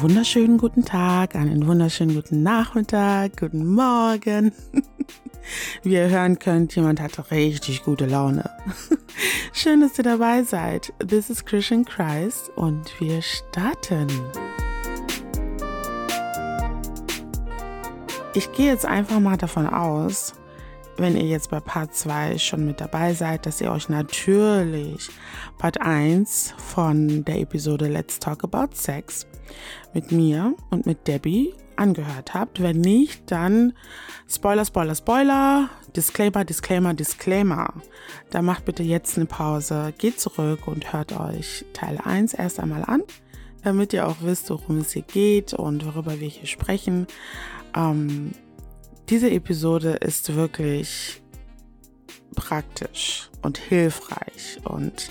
Wunderschönen guten Tag, einen wunderschönen guten Nachmittag, guten Morgen. Wie ihr hören könnt, jemand hat richtig gute Laune. Schön, dass ihr dabei seid. This is Christian Christ und wir starten. Ich gehe jetzt einfach mal davon aus, wenn ihr jetzt bei Part 2 schon mit dabei seid, dass ihr euch natürlich Part 1 von der Episode Let's Talk About Sex mit mir und mit Debbie angehört habt. Wenn nicht, dann Spoiler, Spoiler, Spoiler, Disclaimer, Disclaimer, Disclaimer. Da macht bitte jetzt eine Pause, geht zurück und hört euch Teil 1 erst einmal an, damit ihr auch wisst, worum es hier geht und worüber wir hier sprechen. Ähm, diese Episode ist wirklich praktisch und hilfreich und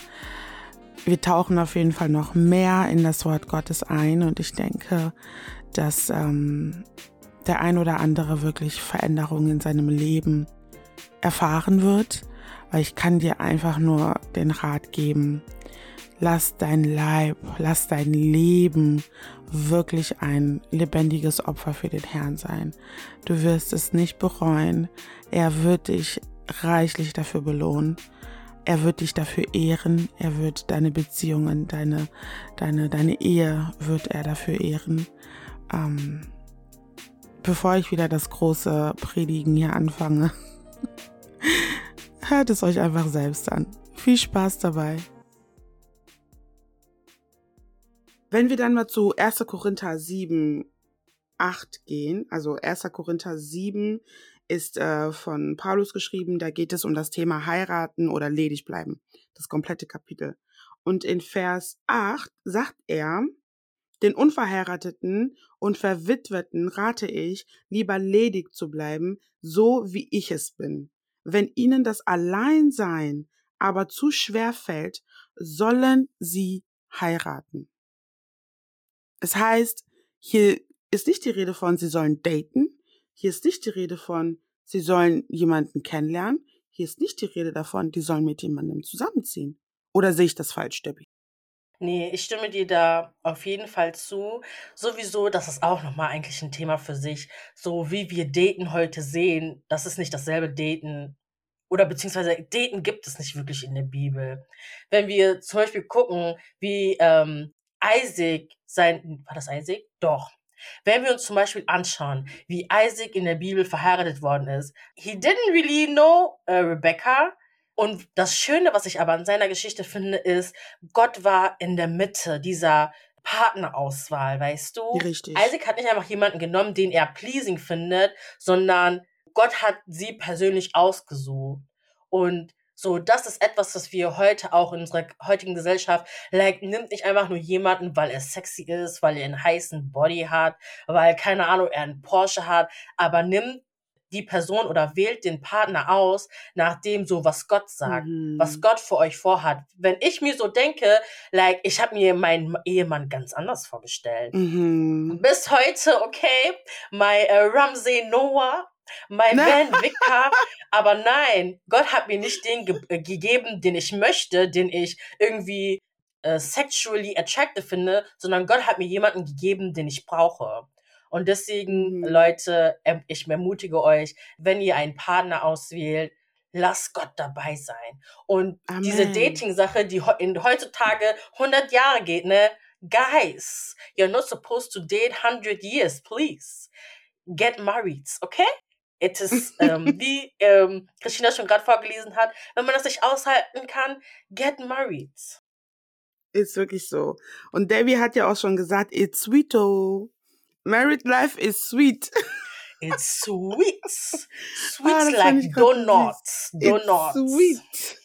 wir tauchen auf jeden Fall noch mehr in das Wort Gottes ein und ich denke, dass ähm, der ein oder andere wirklich Veränderungen in seinem Leben erfahren wird, weil ich kann dir einfach nur den Rat geben, lass dein Leib, lass dein Leben wirklich ein lebendiges Opfer für den Herrn sein. Du wirst es nicht bereuen. Er wird dich reichlich dafür belohnen. Er wird dich dafür ehren. Er wird deine Beziehungen, deine, deine, deine Ehe wird er dafür ehren. Ähm, bevor ich wieder das große Predigen hier anfange, hört es euch einfach selbst an. Viel Spaß dabei. Wenn wir dann mal zu 1. Korinther 7, 8 gehen, also 1. Korinther 7 ist äh, von Paulus geschrieben, da geht es um das Thema heiraten oder ledig bleiben, das komplette Kapitel. Und in Vers 8 sagt er, den Unverheirateten und Verwitweten rate ich, lieber ledig zu bleiben, so wie ich es bin. Wenn ihnen das Alleinsein aber zu schwer fällt, sollen sie heiraten. Es heißt, hier ist nicht die Rede von, sie sollen daten. Hier ist nicht die Rede von, sie sollen jemanden kennenlernen. Hier ist nicht die Rede davon, die sollen mit jemandem zusammenziehen. Oder sehe ich das falsch, Debbie? Nee, ich stimme dir da auf jeden Fall zu. Sowieso, das ist auch nochmal eigentlich ein Thema für sich. So wie wir Daten heute sehen, das ist nicht dasselbe Daten. Oder beziehungsweise Daten gibt es nicht wirklich in der Bibel. Wenn wir zum Beispiel gucken, wie ähm, Isaac sein, war das Isaac? Doch. Wenn wir uns zum Beispiel anschauen, wie Isaac in der Bibel verheiratet worden ist, he didn't really know uh, Rebecca. Und das Schöne, was ich aber an seiner Geschichte finde, ist, Gott war in der Mitte dieser Partnerauswahl, weißt du? Richtig. Isaac hat nicht einfach jemanden genommen, den er pleasing findet, sondern Gott hat sie persönlich ausgesucht. Und so, das ist etwas, was wir heute auch in unserer heutigen Gesellschaft, like, nimmt nicht einfach nur jemanden, weil er sexy ist, weil er einen heißen Body hat, weil, keine Ahnung, er einen Porsche hat, aber nimmt die Person oder wählt den Partner aus, nachdem so was Gott sagt, mhm. was Gott für euch vorhat. Wenn ich mir so denke, like, ich habe mir meinen Ehemann ganz anders vorgestellt. Mhm. Bis heute, okay, my uh, Ramsey Noah mein Van Vicar. Aber nein, Gott hat mir nicht den ge äh, gegeben, den ich möchte, den ich irgendwie äh, sexually attractive finde, sondern Gott hat mir jemanden gegeben, den ich brauche. Und deswegen, mhm. Leute, ich ermutige euch, wenn ihr einen Partner auswählt, lasst Gott dabei sein. Und Amen. diese Dating-Sache, die in heutzutage 100 Jahre geht, ne? Guys, you're not supposed to date 100 years, please. Get married, okay? Es ist, ähm, wie ähm, Christina schon gerade vorgelesen hat, wenn man das nicht aushalten kann, get married. Ist wirklich so. Und Debbie hat ja auch schon gesagt, it's sweet, oh. Married life is sweet. It's sweet. Sweet ah, like donuts. Donuts. It's sweet.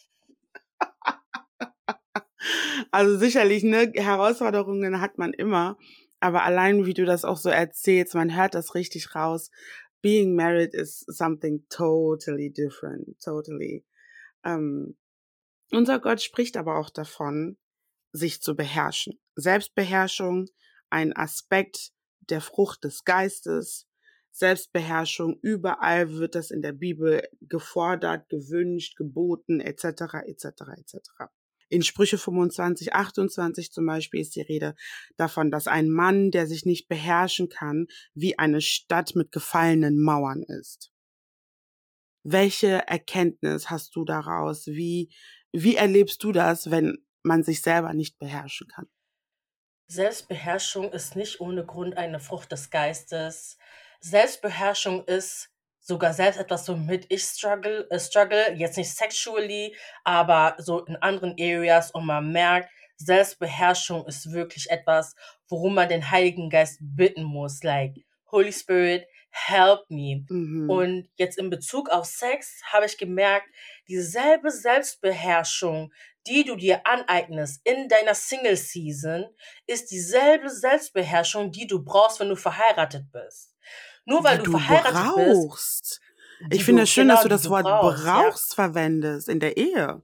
also sicherlich, ne, Herausforderungen hat man immer. Aber allein wie du das auch so erzählst, man hört das richtig raus being married is something totally different, totally. Ähm, unser Gott spricht aber auch davon, sich zu beherrschen. Selbstbeherrschung, ein Aspekt der Frucht des Geistes. Selbstbeherrschung, überall wird das in der Bibel gefordert, gewünscht, geboten, etc., etc., etc. In Sprüche 25, 28 zum Beispiel ist die Rede davon, dass ein Mann, der sich nicht beherrschen kann, wie eine Stadt mit gefallenen Mauern ist. Welche Erkenntnis hast du daraus? Wie, wie erlebst du das, wenn man sich selber nicht beherrschen kann? Selbstbeherrschung ist nicht ohne Grund eine Frucht des Geistes. Selbstbeherrschung ist sogar selbst etwas, womit ich struggle, äh, struggle, jetzt nicht sexually, aber so in anderen Areas und man merkt, Selbstbeherrschung ist wirklich etwas, worum man den Heiligen Geist bitten muss, like Holy Spirit, help me. Mhm. Und jetzt in Bezug auf Sex habe ich gemerkt, dieselbe Selbstbeherrschung, die du dir aneignest in deiner Single Season, ist dieselbe Selbstbeherrschung, die du brauchst, wenn du verheiratet bist. Nur weil du, du, verheiratet brauchst. bist. Ich finde es schön, genau, dass du das Wort brauchst, brauchst ja. verwendest in der Ehe.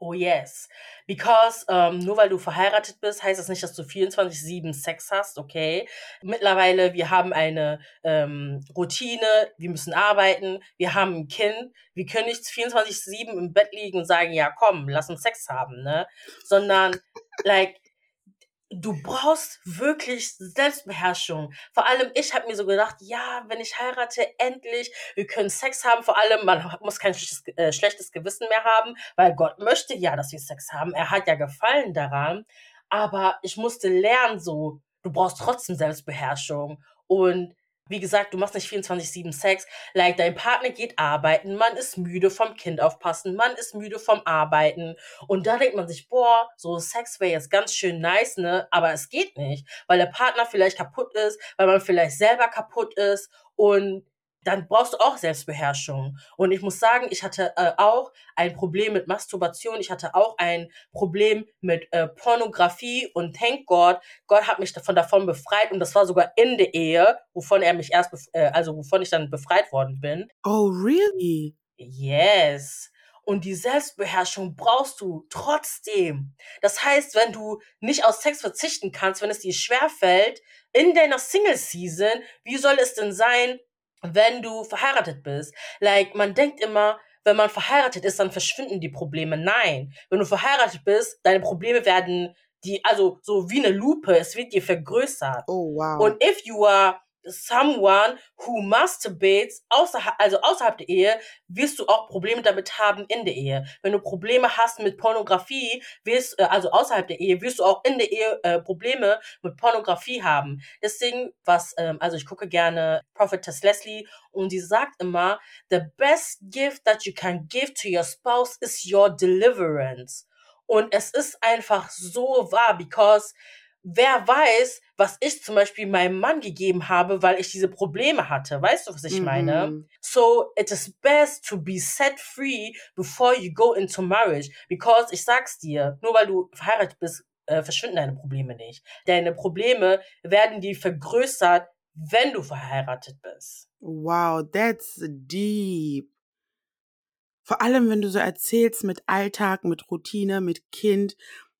Oh yes. Because ähm, nur weil du verheiratet bist, heißt das nicht, dass du 24-7 Sex hast, okay? Mittlerweile, wir haben eine ähm, Routine, wir müssen arbeiten, wir haben ein Kind, wir können nicht 24-7 im Bett liegen und sagen, ja komm, lass uns Sex haben, ne? Sondern, like, du brauchst wirklich Selbstbeherrschung. Vor allem, ich habe mir so gedacht, ja, wenn ich heirate, endlich, wir können Sex haben. Vor allem, man muss kein äh, schlechtes Gewissen mehr haben, weil Gott möchte ja, dass wir Sex haben. Er hat ja Gefallen daran. Aber ich musste lernen, so, du brauchst trotzdem Selbstbeherrschung. Und wie gesagt, du machst nicht 24-7 Sex. Like, dein Partner geht arbeiten, man ist müde vom Kind aufpassen, man ist müde vom Arbeiten. Und da denkt man sich, boah, so Sex wäre jetzt ganz schön nice, ne? Aber es geht nicht, weil der Partner vielleicht kaputt ist, weil man vielleicht selber kaputt ist. Und dann brauchst du auch Selbstbeherrschung. Und ich muss sagen, ich hatte äh, auch ein Problem mit Masturbation, ich hatte auch ein Problem mit äh, Pornografie und thank God, Gott hat mich davon, davon befreit und das war sogar in der Ehe, wovon er mich erst, äh, also wovon ich dann befreit worden bin. Oh, really? Yes. Und die Selbstbeherrschung brauchst du trotzdem. Das heißt, wenn du nicht aus Sex verzichten kannst, wenn es dir schwerfällt, in deiner Single-Season, wie soll es denn sein, wenn du verheiratet bist. Like, man denkt immer, wenn man verheiratet ist, dann verschwinden die Probleme. Nein. Wenn du verheiratet bist, deine Probleme werden die, also so wie eine Lupe, es wird dir vergrößert. Oh, wow. Und if you are someone who masturbates außerhalb, also außerhalb der Ehe, wirst du auch Probleme damit haben in der Ehe. Wenn du Probleme hast mit Pornografie, wirst, äh, also außerhalb der Ehe, wirst du auch in der Ehe äh, Probleme mit Pornografie haben. Deswegen, was, ähm, also ich gucke gerne Prophetess Leslie und sie sagt immer, the best gift that you can give to your spouse is your deliverance. Und es ist einfach so wahr, because wer weiß, was ich zum Beispiel meinem Mann gegeben habe, weil ich diese Probleme hatte. Weißt du, was ich mhm. meine? So, it is best to be set free before you go into marriage. Because ich sag's dir, nur weil du verheiratet bist, äh, verschwinden deine Probleme nicht. Deine Probleme werden die vergrößert, wenn du verheiratet bist. Wow, that's deep. Vor allem, wenn du so erzählst mit Alltag, mit Routine, mit Kind,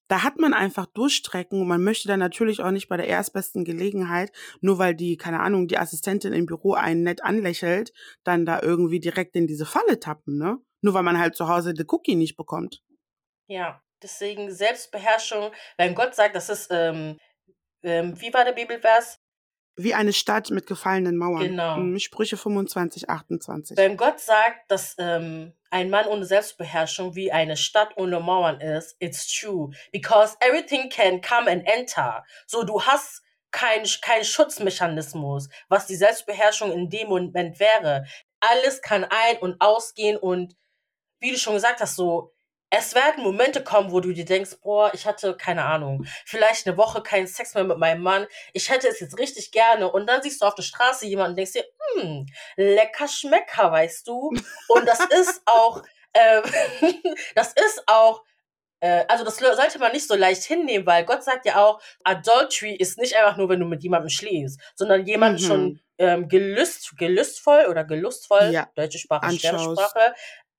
da hat man einfach Durchstrecken und man möchte dann natürlich auch nicht bei der erstbesten Gelegenheit, nur weil die, keine Ahnung, die Assistentin im Büro einen nett anlächelt, dann da irgendwie direkt in diese Falle tappen, ne? Nur weil man halt zu Hause die Cookie nicht bekommt. Ja, deswegen Selbstbeherrschung, wenn Gott sagt, das ist, ähm, ähm, wie war der Bibelvers? Wie eine Stadt mit gefallenen Mauern. Genau. Hm, Sprüche 25, 28. Wenn Gott sagt, dass ähm, ein Mann ohne Selbstbeherrschung wie eine Stadt ohne Mauern ist, it's true. Because everything can come and enter. So, du hast keinen kein Schutzmechanismus, was die Selbstbeherrschung in dem Moment wäre. Alles kann ein- und ausgehen und wie du schon gesagt hast, so, es werden Momente kommen, wo du dir denkst, boah, ich hatte keine Ahnung, vielleicht eine Woche keinen Sex mehr mit meinem Mann. Ich hätte es jetzt richtig gerne. Und dann siehst du auf der Straße jemanden und denkst dir, hm, lecker Schmecker, weißt du? Und das ist auch, äh, das ist auch, also das sollte man nicht so leicht hinnehmen, weil Gott sagt ja auch, Adultery ist nicht einfach nur, wenn du mit jemandem schläfst, sondern jemanden mhm. schon ähm, gelüst, gelüstvoll oder gelustvoll, ja. deutsche Sprache, Sternsprache, mhm.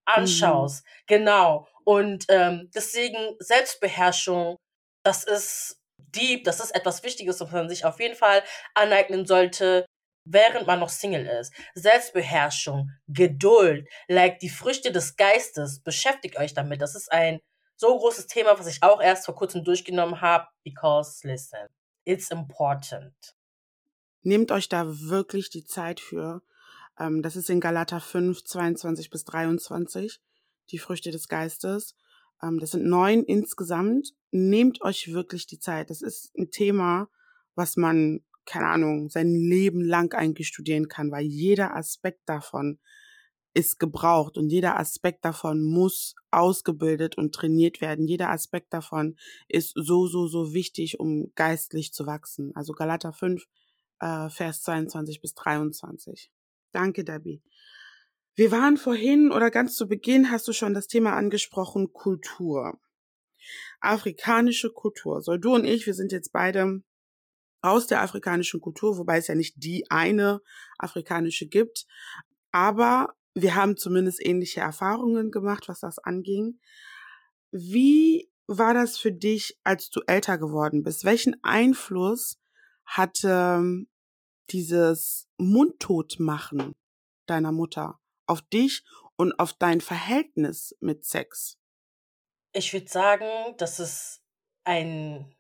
anschaust. Mhm. Genau. Und ähm, deswegen Selbstbeherrschung, das ist deep, das ist etwas Wichtiges, was man sich auf jeden Fall aneignen sollte, während man noch Single ist. Selbstbeherrschung, Geduld, like die Früchte des Geistes, beschäftigt euch damit. Das ist ein so großes Thema, was ich auch erst vor kurzem durchgenommen habe, because listen, it's important. Nehmt euch da wirklich die Zeit für. Ähm, das ist in Galater 5, 22 bis 23, die Früchte des Geistes. Ähm, das sind neun insgesamt. Nehmt euch wirklich die Zeit. Das ist ein Thema, was man, keine Ahnung, sein Leben lang eigentlich studieren kann, weil jeder Aspekt davon ist gebraucht und jeder Aspekt davon muss ausgebildet und trainiert werden. Jeder Aspekt davon ist so, so, so wichtig, um geistlich zu wachsen. Also Galater 5, äh, Vers 22 bis 23. Danke, Debbie. Wir waren vorhin oder ganz zu Beginn hast du schon das Thema angesprochen, Kultur. Afrikanische Kultur. So, du und ich, wir sind jetzt beide aus der afrikanischen Kultur, wobei es ja nicht die eine afrikanische gibt. Aber wir haben zumindest ähnliche Erfahrungen gemacht, was das anging. Wie war das für dich, als du älter geworden bist? Welchen Einfluss hatte ähm, dieses Mundtotmachen deiner Mutter auf dich und auf dein Verhältnis mit Sex? Ich würde sagen, dass es ein.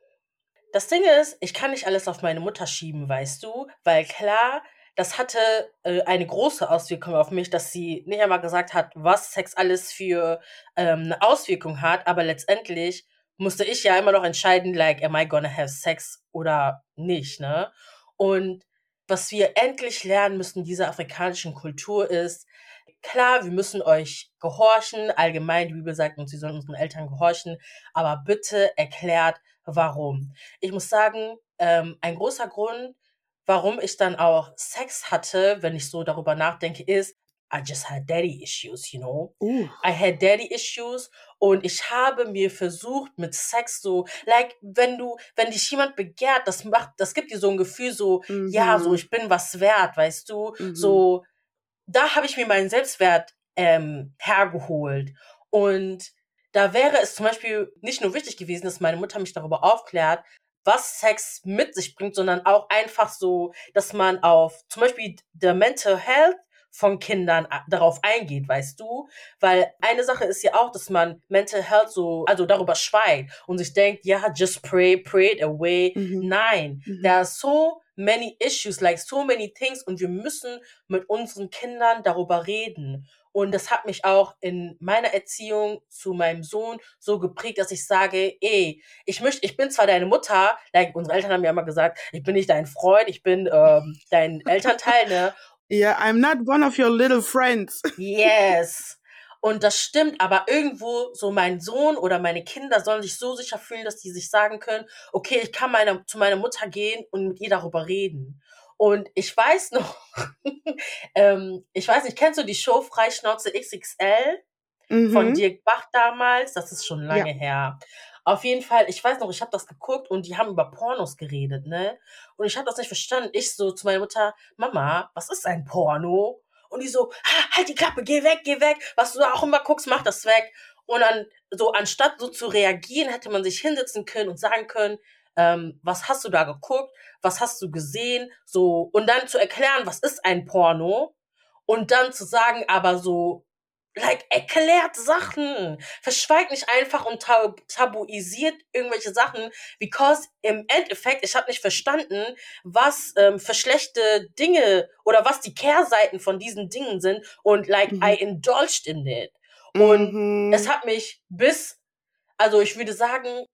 Das Ding ist, ich kann nicht alles auf meine Mutter schieben, weißt du? Weil klar, das hatte äh, eine große Auswirkung auf mich, dass sie nicht einmal gesagt hat, was Sex alles für ähm, eine Auswirkung hat, aber letztendlich musste ich ja immer noch entscheiden, like, am I gonna have sex oder nicht, ne? Und was wir endlich lernen müssen in dieser afrikanischen Kultur ist, klar, wir müssen euch gehorchen, allgemein, die Bibel sagt uns, sie sollen unseren Eltern gehorchen, aber bitte erklärt, warum. Ich muss sagen, ähm, ein großer Grund, warum ich dann auch Sex hatte, wenn ich so darüber nachdenke, ist, I just had daddy issues, you know. Uh. I had daddy issues und ich habe mir versucht mit Sex so, like wenn du, wenn dich jemand begehrt, das macht, das gibt dir so ein Gefühl so, Mhm. ja, so ich bin was wert, weißt du, Mhm. so da habe ich mir meinen Selbstwert ähm, hergeholt und da wäre es zum Beispiel nicht nur wichtig gewesen, dass meine Mutter mich darüber aufklärt, was Sex mit sich bringt, sondern auch einfach so, dass man auf zum Beispiel der Mental Health von Kindern a- darauf eingeht, weißt du? Weil eine Sache ist ja auch, dass man Mental Health so, also darüber schweigt und sich denkt, ja, just pray, pray it away. Mhm. Nein, Mhm. there are so many issues, like so many things und wir müssen mit unseren Kindern darüber reden. Und das hat mich auch in meiner Erziehung zu meinem Sohn so geprägt, dass ich sage, ey, ich möchte, ich bin zwar deine Mutter, like unsere Eltern haben ja immer gesagt, ich bin nicht dein Freund, ich bin ähm, dein Elternteil, ne? Yeah, I'm not one of your little friends. Yes. Und das stimmt, aber irgendwo so mein Sohn oder meine Kinder sollen sich so sicher fühlen, dass die sich sagen können, okay, ich kann meine, zu meiner Mutter gehen und mit ihr darüber reden. Und ich weiß noch, ähm, ich weiß nicht, kennst du die Show Freischnauze XXL von Mhm. Dirk Bach damals? Das ist schon lange her. Auf jeden Fall, ich weiß noch, ich habe das geguckt und die haben über Pornos geredet, ne? Und ich habe das nicht verstanden. Ich so zu meiner Mutter, Mama, was ist ein Porno? Und die so, "Ha, halt die Klappe, geh weg, geh weg. Was du auch immer guckst, mach das weg. Und dann, so anstatt so zu reagieren, hätte man sich hinsetzen können und sagen können, ähm, was hast du da geguckt? Was hast du gesehen? So, und dann zu erklären, was ist ein Porno? Und dann zu sagen, aber so, like, erklärt Sachen. Verschweigt nicht einfach und tab tabuisiert irgendwelche Sachen, because im Endeffekt, ich habe nicht verstanden, was ähm, für schlechte Dinge oder was die Kehrseiten von diesen Dingen sind und like, Mhm. I indulged in it. Und Mhm. es hat mich bis, also ich würde sagen,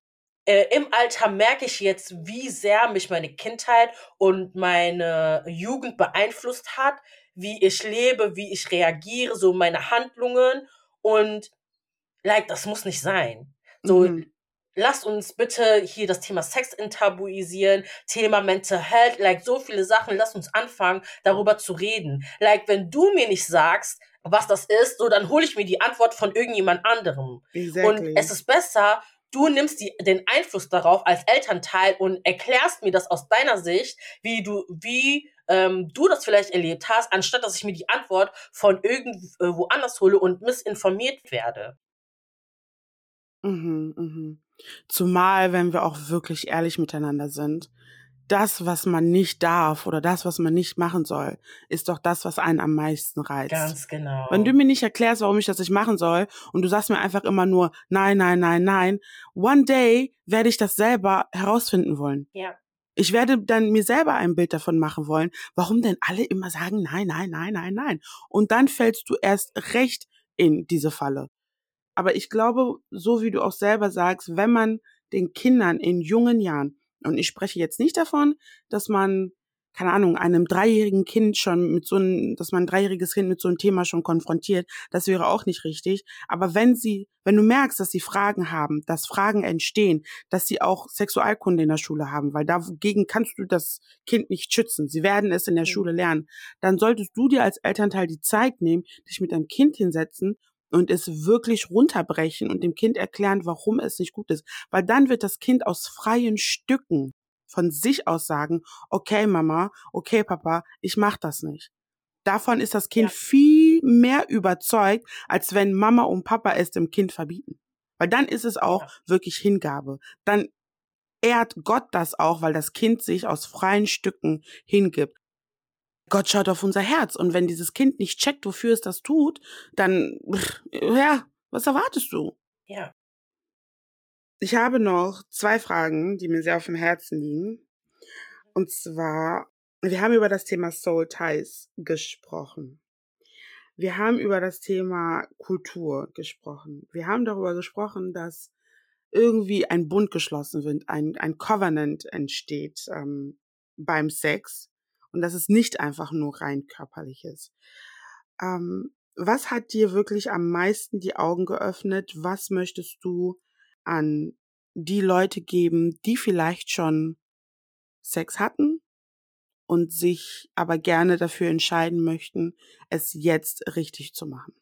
äh, im Alter merke ich jetzt, wie sehr mich meine Kindheit und meine Jugend beeinflusst hat, wie ich lebe, wie ich reagiere, so meine Handlungen und like, das muss nicht sein. So, Mhm. lasst uns bitte hier das Thema Sex enttabuisieren, Thema Mental Health, like so viele Sachen, lasst uns anfangen, darüber zu reden. Like, wenn du mir nicht sagst, was das ist, so dann hole ich mir die Antwort von irgendjemand anderem. Exactly. Und es ist besser, du nimmst die, den Einfluss darauf als Elternteil und erklärst mir das aus deiner Sicht, wie du, wie ähm, du das vielleicht erlebt hast, anstatt dass ich mir die Antwort von irgendwo anders hole und missinformiert werde. Mhm, mhm. Zumal, wenn wir auch wirklich ehrlich miteinander sind, das, was man nicht darf oder das, was man nicht machen soll, ist doch das, was einen am meisten reizt. Ganz genau. Wenn du mir nicht erklärst, warum ich das nicht machen soll und du sagst mir einfach immer nur nein, nein, nein, nein, one day werde ich das selber herausfinden wollen. Ja. Ich werde dann mir selber ein Bild davon machen wollen, warum denn alle immer sagen nein, nein, nein, nein, nein. Und dann fällst du erst recht in diese Falle. Aber ich glaube, so wie du auch selber sagst, wenn man den Kindern in jungen Jahren, und ich spreche jetzt nicht davon, dass man, keine Ahnung, einem dreijährigen Kind schon mit so einem, dass man ein dreijähriges Kind mit so einem Thema schon konfrontiert, das wäre auch nicht richtig. Aber wenn sie, wenn du merkst, dass sie Fragen haben, dass Fragen entstehen, dass sie auch Sexualkunde in der Schule haben, weil dagegen kannst du das Kind nicht schützen. Sie werden es in der Schule lernen. Dann solltest du dir als Elternteil die Zeit nehmen, dich mit deinem Kind hinsetzen und es wirklich runterbrechen und dem Kind erklären, warum es nicht gut ist. Weil dann wird das Kind aus freien Stücken von sich aus sagen, okay Mama, okay Papa, ich mach das nicht. Davon ist das Kind ja. viel mehr überzeugt, als wenn Mama und Papa es dem Kind verbieten. Weil dann ist es auch ja. wirklich Hingabe. Dann ehrt Gott das auch, weil das Kind sich aus freien Stücken hingibt. Gott schaut auf unser Herz. Und wenn dieses Kind nicht checkt, wofür es das tut, dann, ja, was erwartest du? Ja. Ich habe noch zwei Fragen, die mir sehr auf dem Herzen liegen. Und zwar, wir haben über das Thema Soul Ties gesprochen. Wir haben über das Thema Kultur gesprochen. Wir haben darüber gesprochen, dass irgendwie ein Bund geschlossen wird, ein, ein Covenant entsteht ähm, beim Sex und dass es nicht einfach nur rein körperlich ist. Ähm, was hat dir wirklich am meisten die Augen geöffnet? Was möchtest du an die Leute geben, die vielleicht schon Sex hatten und sich aber gerne dafür entscheiden möchten, es jetzt richtig zu machen?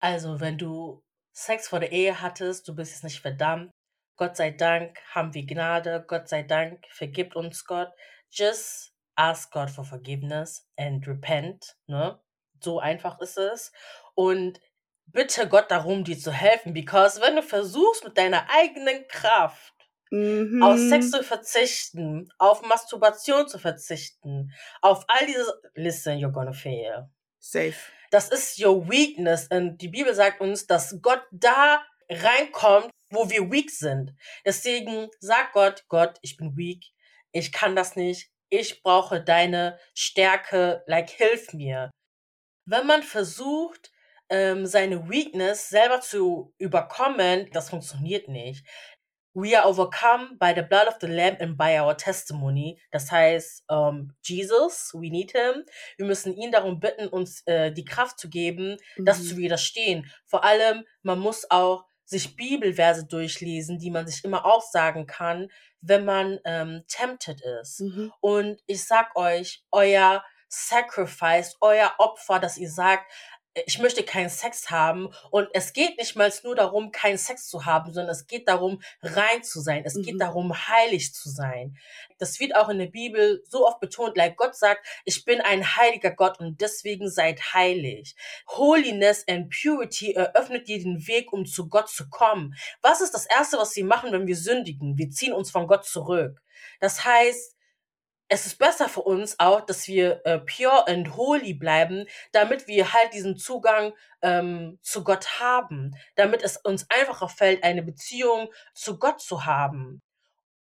Also, wenn du Sex vor der Ehe hattest, du bist jetzt nicht verdammt. Gott sei Dank haben wir Gnade. Gott sei Dank vergibt uns Gott. Just ask God for forgiveness and repent, ne? So einfach ist es. Und bitte Gott darum, dir zu helfen, because wenn du versuchst, mit deiner eigenen Kraft mhm. auf Sex zu verzichten, auf Masturbation zu verzichten, auf all diese, listen, you're gonna fail. Safe. Das ist your weakness. Und die Bibel sagt uns, dass Gott da reinkommt, wo wir weak sind. Deswegen sagt Gott, Gott, ich bin weak, ich kann das nicht, ich brauche deine Stärke, like hilf mir. Wenn man versucht, ähm, seine Weakness selber zu überkommen, das funktioniert nicht. We are overcome by the blood of the Lamb and by our testimony. Das heißt, ähm, Jesus, we need him. Wir müssen ihn darum bitten, uns äh, die Kraft zu geben, mhm. das zu widerstehen. Vor allem, man muss auch sich Bibelverse durchlesen, die man sich immer auch sagen kann, wenn man ähm, tempted ist. Mhm. Und ich sag euch, euer Sacrifice, euer Opfer, dass ihr sagt, ich möchte keinen Sex haben und es geht nicht mal nur darum, keinen Sex zu haben, sondern es geht darum, rein zu sein. Es mhm. geht darum, heilig zu sein. Das wird auch in der Bibel so oft betont, like Gott sagt, ich bin ein heiliger Gott und deswegen seid heilig. Holiness and Purity eröffnet dir den Weg, um zu Gott zu kommen. Was ist das Erste, was wir machen, wenn wir sündigen? Wir ziehen uns von Gott zurück. Das heißt, es ist besser für uns auch, dass wir äh, pure and holy bleiben, damit wir halt diesen Zugang ähm, zu Gott haben, damit es uns einfacher fällt, eine Beziehung zu Gott zu haben.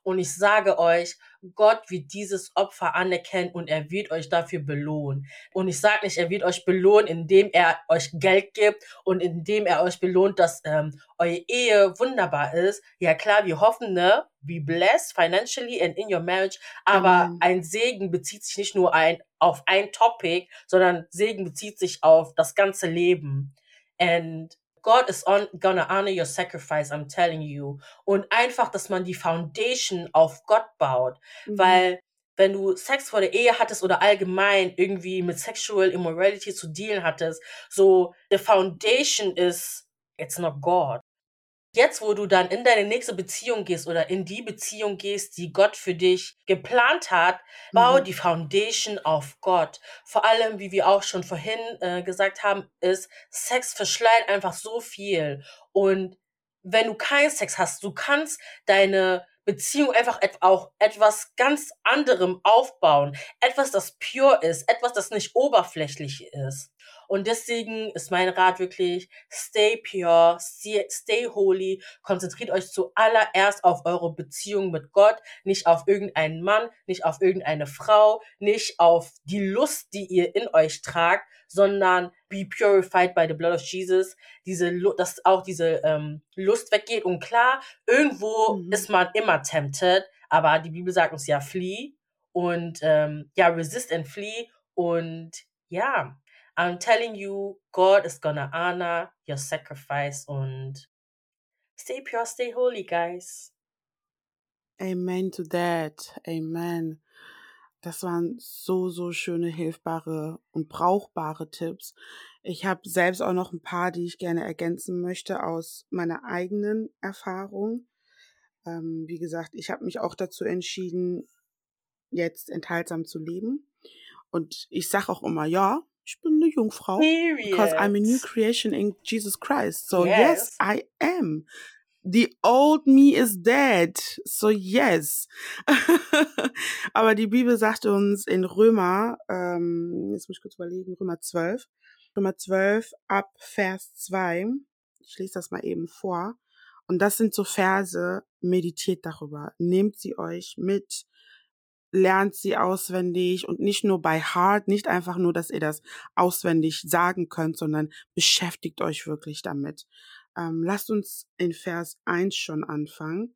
Und ich sage euch, Gott wird dieses Opfer anerkennen und er wird euch dafür belohnen. Und ich sage nicht, er wird euch belohnen, indem er euch Geld gibt und indem er euch belohnt, dass ähm, eure Ehe wunderbar ist. Ja klar, wir hoffen, ne? Be blessed financially and in your marriage. Aber mhm. ein Segen bezieht sich nicht nur ein, auf ein Topic, sondern Segen bezieht sich auf das ganze Leben. And God is on, gonna honor your sacrifice, I'm telling you. Und einfach, dass man die Foundation auf Gott baut. Mhm. Weil, wenn du Sex vor der Ehe hattest oder allgemein irgendwie mit Sexual Immorality zu dealen hattest, so, the foundation is, it's not God. Jetzt, wo du dann in deine nächste Beziehung gehst oder in die Beziehung gehst, die Gott für dich geplant hat, bau mhm. die Foundation auf Gott. Vor allem, wie wir auch schon vorhin äh, gesagt haben, ist, Sex verschleiert einfach so viel. Und wenn du keinen Sex hast, du kannst deine Beziehung einfach auch etwas ganz anderem aufbauen. Etwas, das pure ist, etwas, das nicht oberflächlich ist. Und deswegen ist mein Rat wirklich, stay pure, stay, holy, konzentriert euch zuallererst auf eure Beziehung mit Gott, nicht auf irgendeinen Mann, nicht auf irgendeine Frau, nicht auf die Lust, die ihr in euch tragt, sondern be purified by the blood of Jesus. Diese, dass auch diese ähm, Lust weggeht. Und klar, irgendwo mhm. ist man immer tempted, aber die Bibel sagt uns ja, flee und ähm, ja, resist and flee. Und ja, I'm telling you, God is gonna honor your sacrifice und stay pure, stay holy, guys. Amen to that. Amen. Das waren so, so schöne, hilfbare und brauchbare Tipps. Ich habe selbst auch noch ein paar, die ich gerne ergänzen möchte aus meiner eigenen Erfahrung. Ähm, wie gesagt, ich habe mich auch dazu entschieden, jetzt enthaltsam zu leben. Und ich sage auch immer, ja, ich bin eine Jungfrau. Period. Because I'm a new creation in Jesus Christ. So yes, yes I am. The old me is dead. So yes. Aber die Bibel sagt uns in Römer, ähm, jetzt muss ich kurz überlegen, Römer 12, Römer 12 ab Vers 2. Ich lese das mal eben vor. Und das sind so Verse, meditiert darüber. Nehmt sie euch mit, lernt sie auswendig und nicht nur bei Heart, nicht einfach nur, dass ihr das auswendig sagen könnt, sondern beschäftigt euch wirklich damit. Ähm, lasst uns in Vers 1 schon anfangen.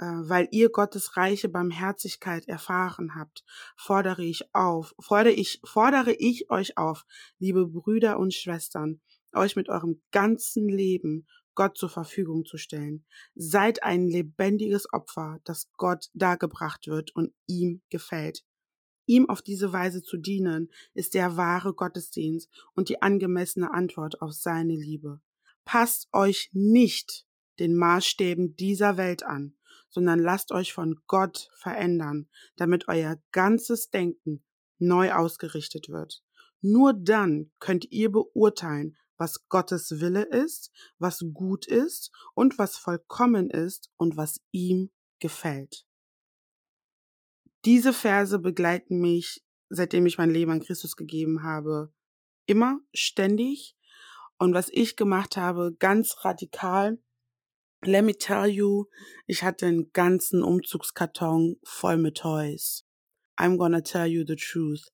Äh, weil ihr Gottes reiche Barmherzigkeit erfahren habt, fordere ich auf, fordere ich, fordere ich euch auf, liebe Brüder und Schwestern, euch mit eurem ganzen Leben Gott zur Verfügung zu stellen. Seid ein lebendiges Opfer, das Gott dargebracht wird und ihm gefällt. Ihm auf diese Weise zu dienen, ist der wahre Gottesdienst und die angemessene Antwort auf seine Liebe. Passt euch nicht den Maßstäben dieser Welt an, sondern lasst euch von Gott verändern, damit euer ganzes Denken neu ausgerichtet wird. Nur dann könnt ihr beurteilen, was Gottes Wille ist, was gut ist und was vollkommen ist und was ihm gefällt. Diese Verse begleiten mich, seitdem ich mein Leben an Christus gegeben habe, immer ständig und was ich gemacht habe, ganz radikal, let me tell you, ich hatte einen ganzen Umzugskarton voll mit Toys. I'm gonna tell you the truth.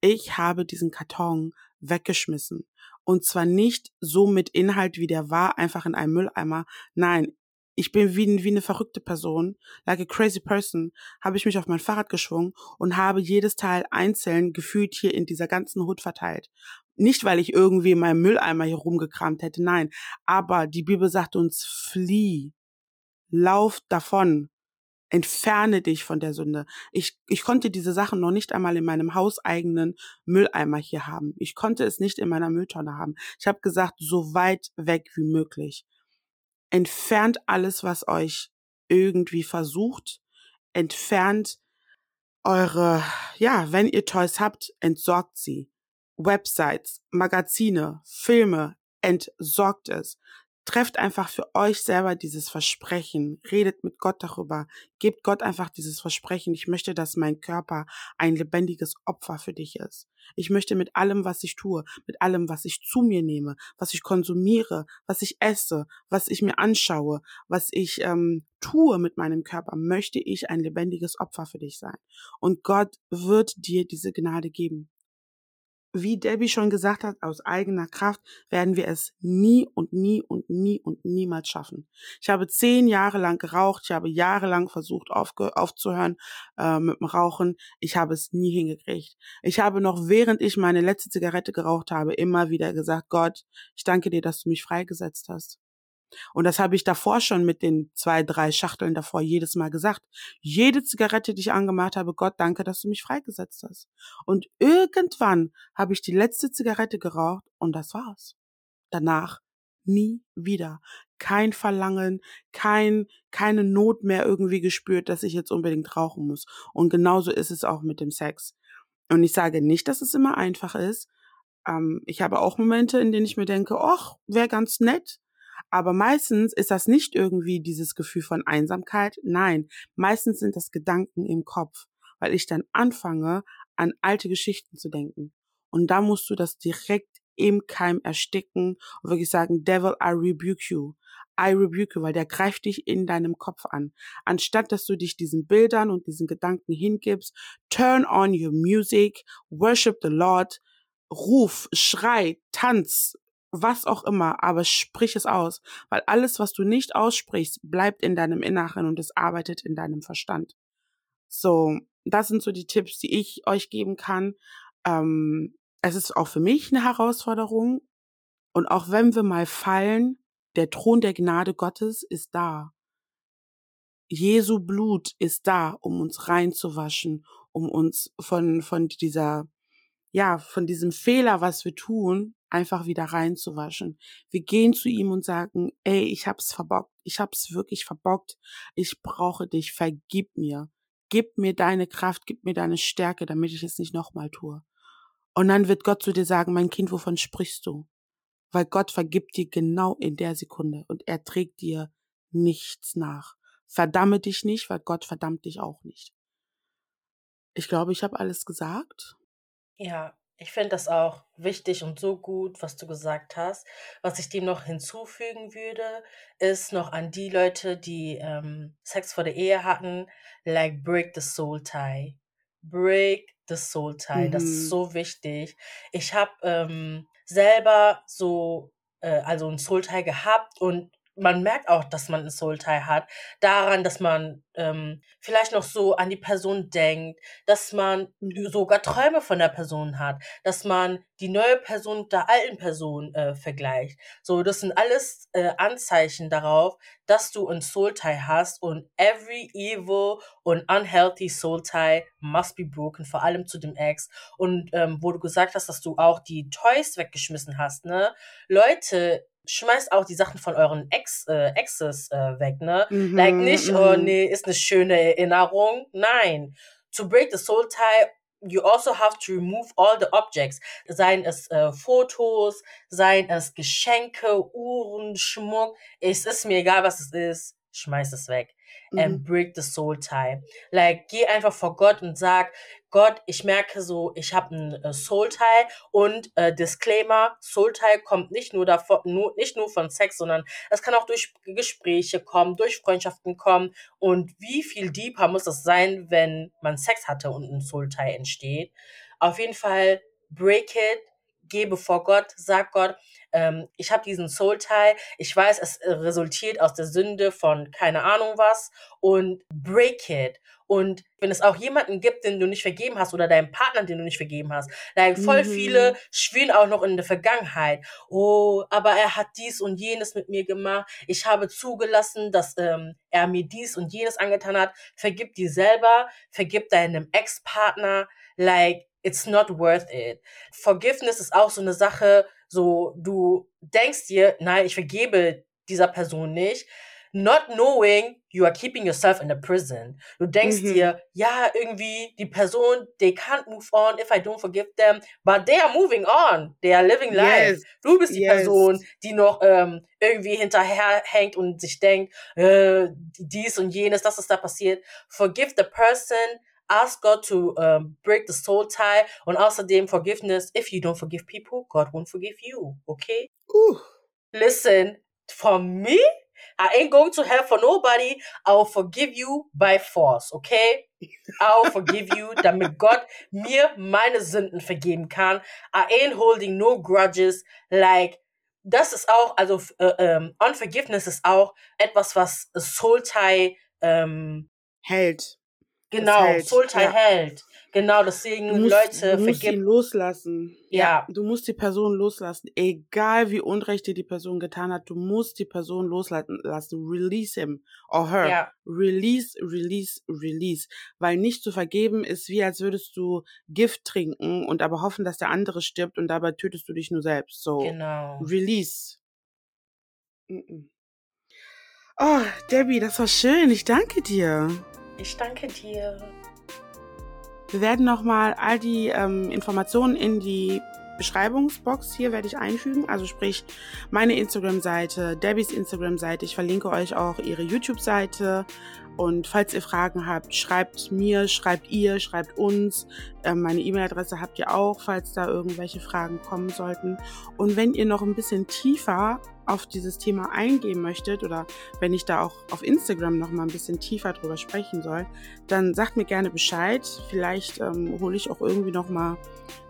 Ich habe diesen Karton weggeschmissen. Und zwar nicht so mit Inhalt, wie der war, einfach in einem Mülleimer. Nein, ich bin wie, wie eine verrückte Person, like a crazy person, habe ich mich auf mein Fahrrad geschwungen und habe jedes Teil einzeln gefühlt hier in dieser ganzen Hut verteilt. Nicht, weil ich irgendwie in meinem Mülleimer hier rumgekramt hätte, nein. Aber die Bibel sagt uns, flieh, lauf davon, entferne dich von der Sünde. Ich, ich konnte diese Sachen noch nicht einmal in meinem hauseigenen Mülleimer hier haben. Ich konnte es nicht in meiner Mülltonne haben. Ich habe gesagt, so weit weg wie möglich. Entfernt alles, was euch irgendwie versucht. Entfernt eure, ja, wenn ihr Toys habt, entsorgt sie. Websites, Magazine, Filme, entsorgt es. Trefft einfach für euch selber dieses Versprechen, redet mit Gott darüber, gebt Gott einfach dieses Versprechen, ich möchte, dass mein Körper ein lebendiges Opfer für dich ist. Ich möchte mit allem, was ich tue, mit allem, was ich zu mir nehme, was ich konsumiere, was ich esse, was ich mir anschaue, was ich ähm, tue mit meinem Körper, möchte ich ein lebendiges Opfer für dich sein. Und Gott wird dir diese Gnade geben wie Debbie schon gesagt hat, aus eigener Kraft werden wir es nie und nie und nie und niemals schaffen. Ich habe zehn Jahre lang geraucht, ich habe jahrelang versucht aufzuhören äh, mit dem Rauchen. Ich habe es nie hingekriegt. Ich habe noch, während ich meine letzte Zigarette geraucht habe, immer wieder gesagt, Gott, ich danke dir, dass du mich freigesetzt hast. Und das habe ich davor schon mit den zwei, drei Schachteln davor jedes Mal gesagt. Jede Zigarette, die ich angemacht habe, Gott, danke, dass du mich freigesetzt hast. Und irgendwann habe ich die letzte Zigarette geraucht und das war's. Danach nie wieder. Kein Verlangen, kein, keine Not mehr irgendwie gespürt, dass ich jetzt unbedingt rauchen muss. Und genauso ist es auch mit dem Sex. Und ich sage nicht, dass es immer einfach ist. Ähm, ich habe auch Momente, in denen ich mir denke, ach, wäre ganz nett Aber meistens ist das nicht irgendwie dieses Gefühl von Einsamkeit. Nein, meistens sind das Gedanken im Kopf, weil ich dann anfange, an alte Geschichten zu denken. Und da musst du das direkt im Keim ersticken und wirklich sagen, Devil, I rebuke you. I rebuke you, weil der greift dich in deinem Kopf an. Anstatt dass du dich diesen Bildern und diesen Gedanken hingibst, turn on your music, worship the Lord, ruf, schrei, tanz, was auch immer, aber sprich es aus, weil alles, was du nicht aussprichst, bleibt in deinem Inneren und es arbeitet in deinem Verstand. So, das sind so die Tipps, die ich euch geben kann. Ähm, es ist auch für mich eine Herausforderung. Und auch wenn wir mal fallen, der Thron der Gnade Gottes ist da. Jesu Blut ist da, um uns reinzuwaschen, um uns von, von dieser, ja, von diesem Fehler, was wir tun, einfach wieder reinzuwaschen. Wir gehen zu ihm und sagen, ey, ich hab's verbockt. Ich hab's wirklich verbockt. Ich brauche dich. Vergib mir. Gib mir deine Kraft, gib mir deine Stärke, damit ich es nicht nochmal tue. Und dann wird Gott zu dir sagen, mein Kind, wovon sprichst du? Weil Gott vergibt dir genau in der Sekunde und er trägt dir nichts nach. Verdamme dich nicht, weil Gott verdammt dich auch nicht. Ich glaube, ich habe alles gesagt. Ja, ich finde das auch wichtig und so gut, was du gesagt hast. Was ich dem noch hinzufügen würde, ist noch an die Leute, die ähm, Sex vor der Ehe hatten, like break the soul tie. Break the Soul Tie. Mhm. Das ist mhm. so wichtig. Ich habe ähm, selber so, äh, also ein Soul Tie gehabt und man merkt auch, dass man ein Soul Tie hat, daran, dass man ähm, vielleicht noch so an die Person denkt, dass man mhm. sogar Träume von der Person hat, dass man die neue Person mit der alten Person äh, vergleicht. So, das sind alles äh, Anzeichen darauf, dass du ein Soul Tie hast und every evil und unhealthy Soul Tie must be broken, vor allem zu dem Ex. Und ähm, wo du gesagt hast, dass du auch die Toys weggeschmissen hast, ne? Leute, schmeißt auch die Sachen von euren Ex, äh, Exes äh, weg, ne? Mhm, like nicht, oh mhm. nee, ist eine schöne Erinnerung. Nein. To break the soul tie, you also have to remove all the objects. Seien es äh, Fotos, seien es Geschenke, Uhren, Schmuck. Es ist mir egal, was es ist. Schmeiß es weg and mhm. break the soul tie. Like, geh einfach vor Gott und sag, Gott, ich merke so, ich habe ein äh, Soul Tie und äh, Disclaimer, Soul Tie kommt nicht nur davon, nur, nicht nur von Sex, sondern es kann auch durch Gespräche kommen, durch Freundschaften kommen und wie viel deeper muss es sein, wenn man Sex hatte und ein Soul Tie entsteht. Auf jeden Fall break it, geh bevor Gott, sag Gott, ähm, ich habe diesen Soul Tie, ich weiß, es äh, resultiert aus der Sünde von keine Ahnung was und break it. Und wenn es auch jemanden gibt, den du nicht vergeben hast oder deinen Partner, den du nicht vergeben hast, like voll mhm. viele schwirren auch noch in der Vergangenheit. Oh, aber er hat dies und jenes mit mir gemacht. Ich habe zugelassen, dass ähm, er mir dies und jenes angetan hat. Vergib dir selber, vergib deinem Ex-Partner. Like, it's not worth it. Forgiveness ist auch so eine Sache, so du denkst dir, nein, ich vergebe dieser Person nicht, not knowing you are keeping yourself in a prison. Du denkst mhm. dir, ja, irgendwie die Person, they can't move on if I don't forgive them, but they are moving on. They are living life. Yes. Du bist die yes. Person, die noch ähm, irgendwie hinterherhängt und sich denkt, äh, dies und jenes, das ist da passiert. Forgive the person, Ask God to um, break the soul tie and ask außerdem Forgiveness. If you don't forgive people, God won't forgive you. Okay? Ooh. Listen, for me, I ain't going to hell for nobody. I'll forgive you by force, okay? I'll forgive you, that damit Gott mir meine Sünden vergeben kann. I ain't holding no grudges. Like, das ist auch, also äh, ähm, um, Unforgiveness ist auch etwas, was Soul Tie um, ähm, hält. Genau, hält. Soultie ja. hält. Genau, deswegen du musst, Leute du musst ihn loslassen. Ja. ja. Du musst die Person loslassen. Egal wie Unrecht dir die Person getan hat, du musst die Person loslassen. Release him or her. Ja. Release, release, release. Weil nicht zu vergeben ist wie, als würdest du Gift trinken und aber hoffen, dass der andere stirbt und dabei tötest du dich nur selbst. So. Genau. Release. Mm -mm. Oh, Debbie, das war schön. Ich danke dir. Ich danke dir. Wir werden nochmal all die ähm, Informationen in die Beschreibungsbox hier werde ich einfügen. Also sprich meine Instagram-Seite, Debbys Instagram-Seite. Ich verlinke euch auch ihre YouTube-Seite. Und falls ihr Fragen habt, schreibt mir, schreibt ihr, schreibt uns. Ähm, meine E-Mail-Adresse habt ihr auch, falls da irgendwelche Fragen kommen sollten. Und wenn ihr noch ein bisschen tiefer auf dieses Thema eingehen möchtet oder wenn ich da auch auf Instagram noch mal ein bisschen tiefer drüber sprechen soll, dann sagt mir gerne Bescheid. Vielleicht ähm, hole ich auch irgendwie noch mal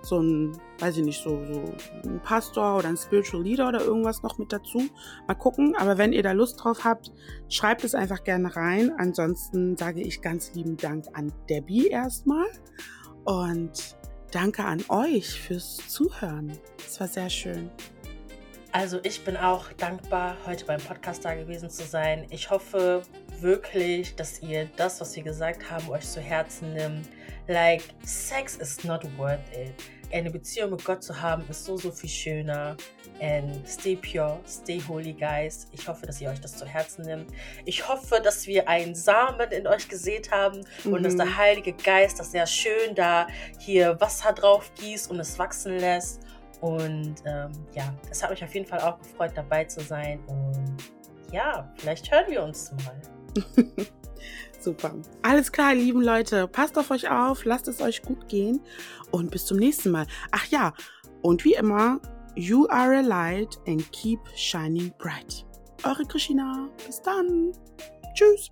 so ein, weiß ich nicht, so, so ein Pastor oder ein Spiritual Leader oder irgendwas noch mit dazu. Mal gucken. Aber wenn ihr da Lust drauf habt, schreibt es einfach gerne rein. Ansonsten sage ich ganz lieben Dank an Debbie erstmal und danke an euch fürs Zuhören. Es war sehr schön. Also ich bin auch dankbar, heute beim Podcast da gewesen zu sein. Ich hoffe wirklich, dass ihr das, was wir gesagt haben, euch zu Herzen nimmt. Like, Sex is not worth it. Eine Beziehung mit Gott zu haben, ist so, so viel schöner. And stay pure, stay holy, guys. Ich hoffe, dass ihr euch das zu Herzen nimmt. Ich hoffe, dass wir einen Samen in euch gesät haben mhm. und dass mhm. der Heilige Geist das sehr schön da hier Wasser drauf gießt und es wachsen lässt. Und ähm, ja, es hat mich auf jeden Fall auch gefreut, dabei zu sein. Und ja, vielleicht hören wir uns mal. Super. Alles klar, lieben Leute. Passt auf euch auf, lasst es euch gut gehen und bis zum nächsten Mal. Ach ja, und wie immer, you are a light and keep shining bright. Eure Christina. Bis dann. Tschüss.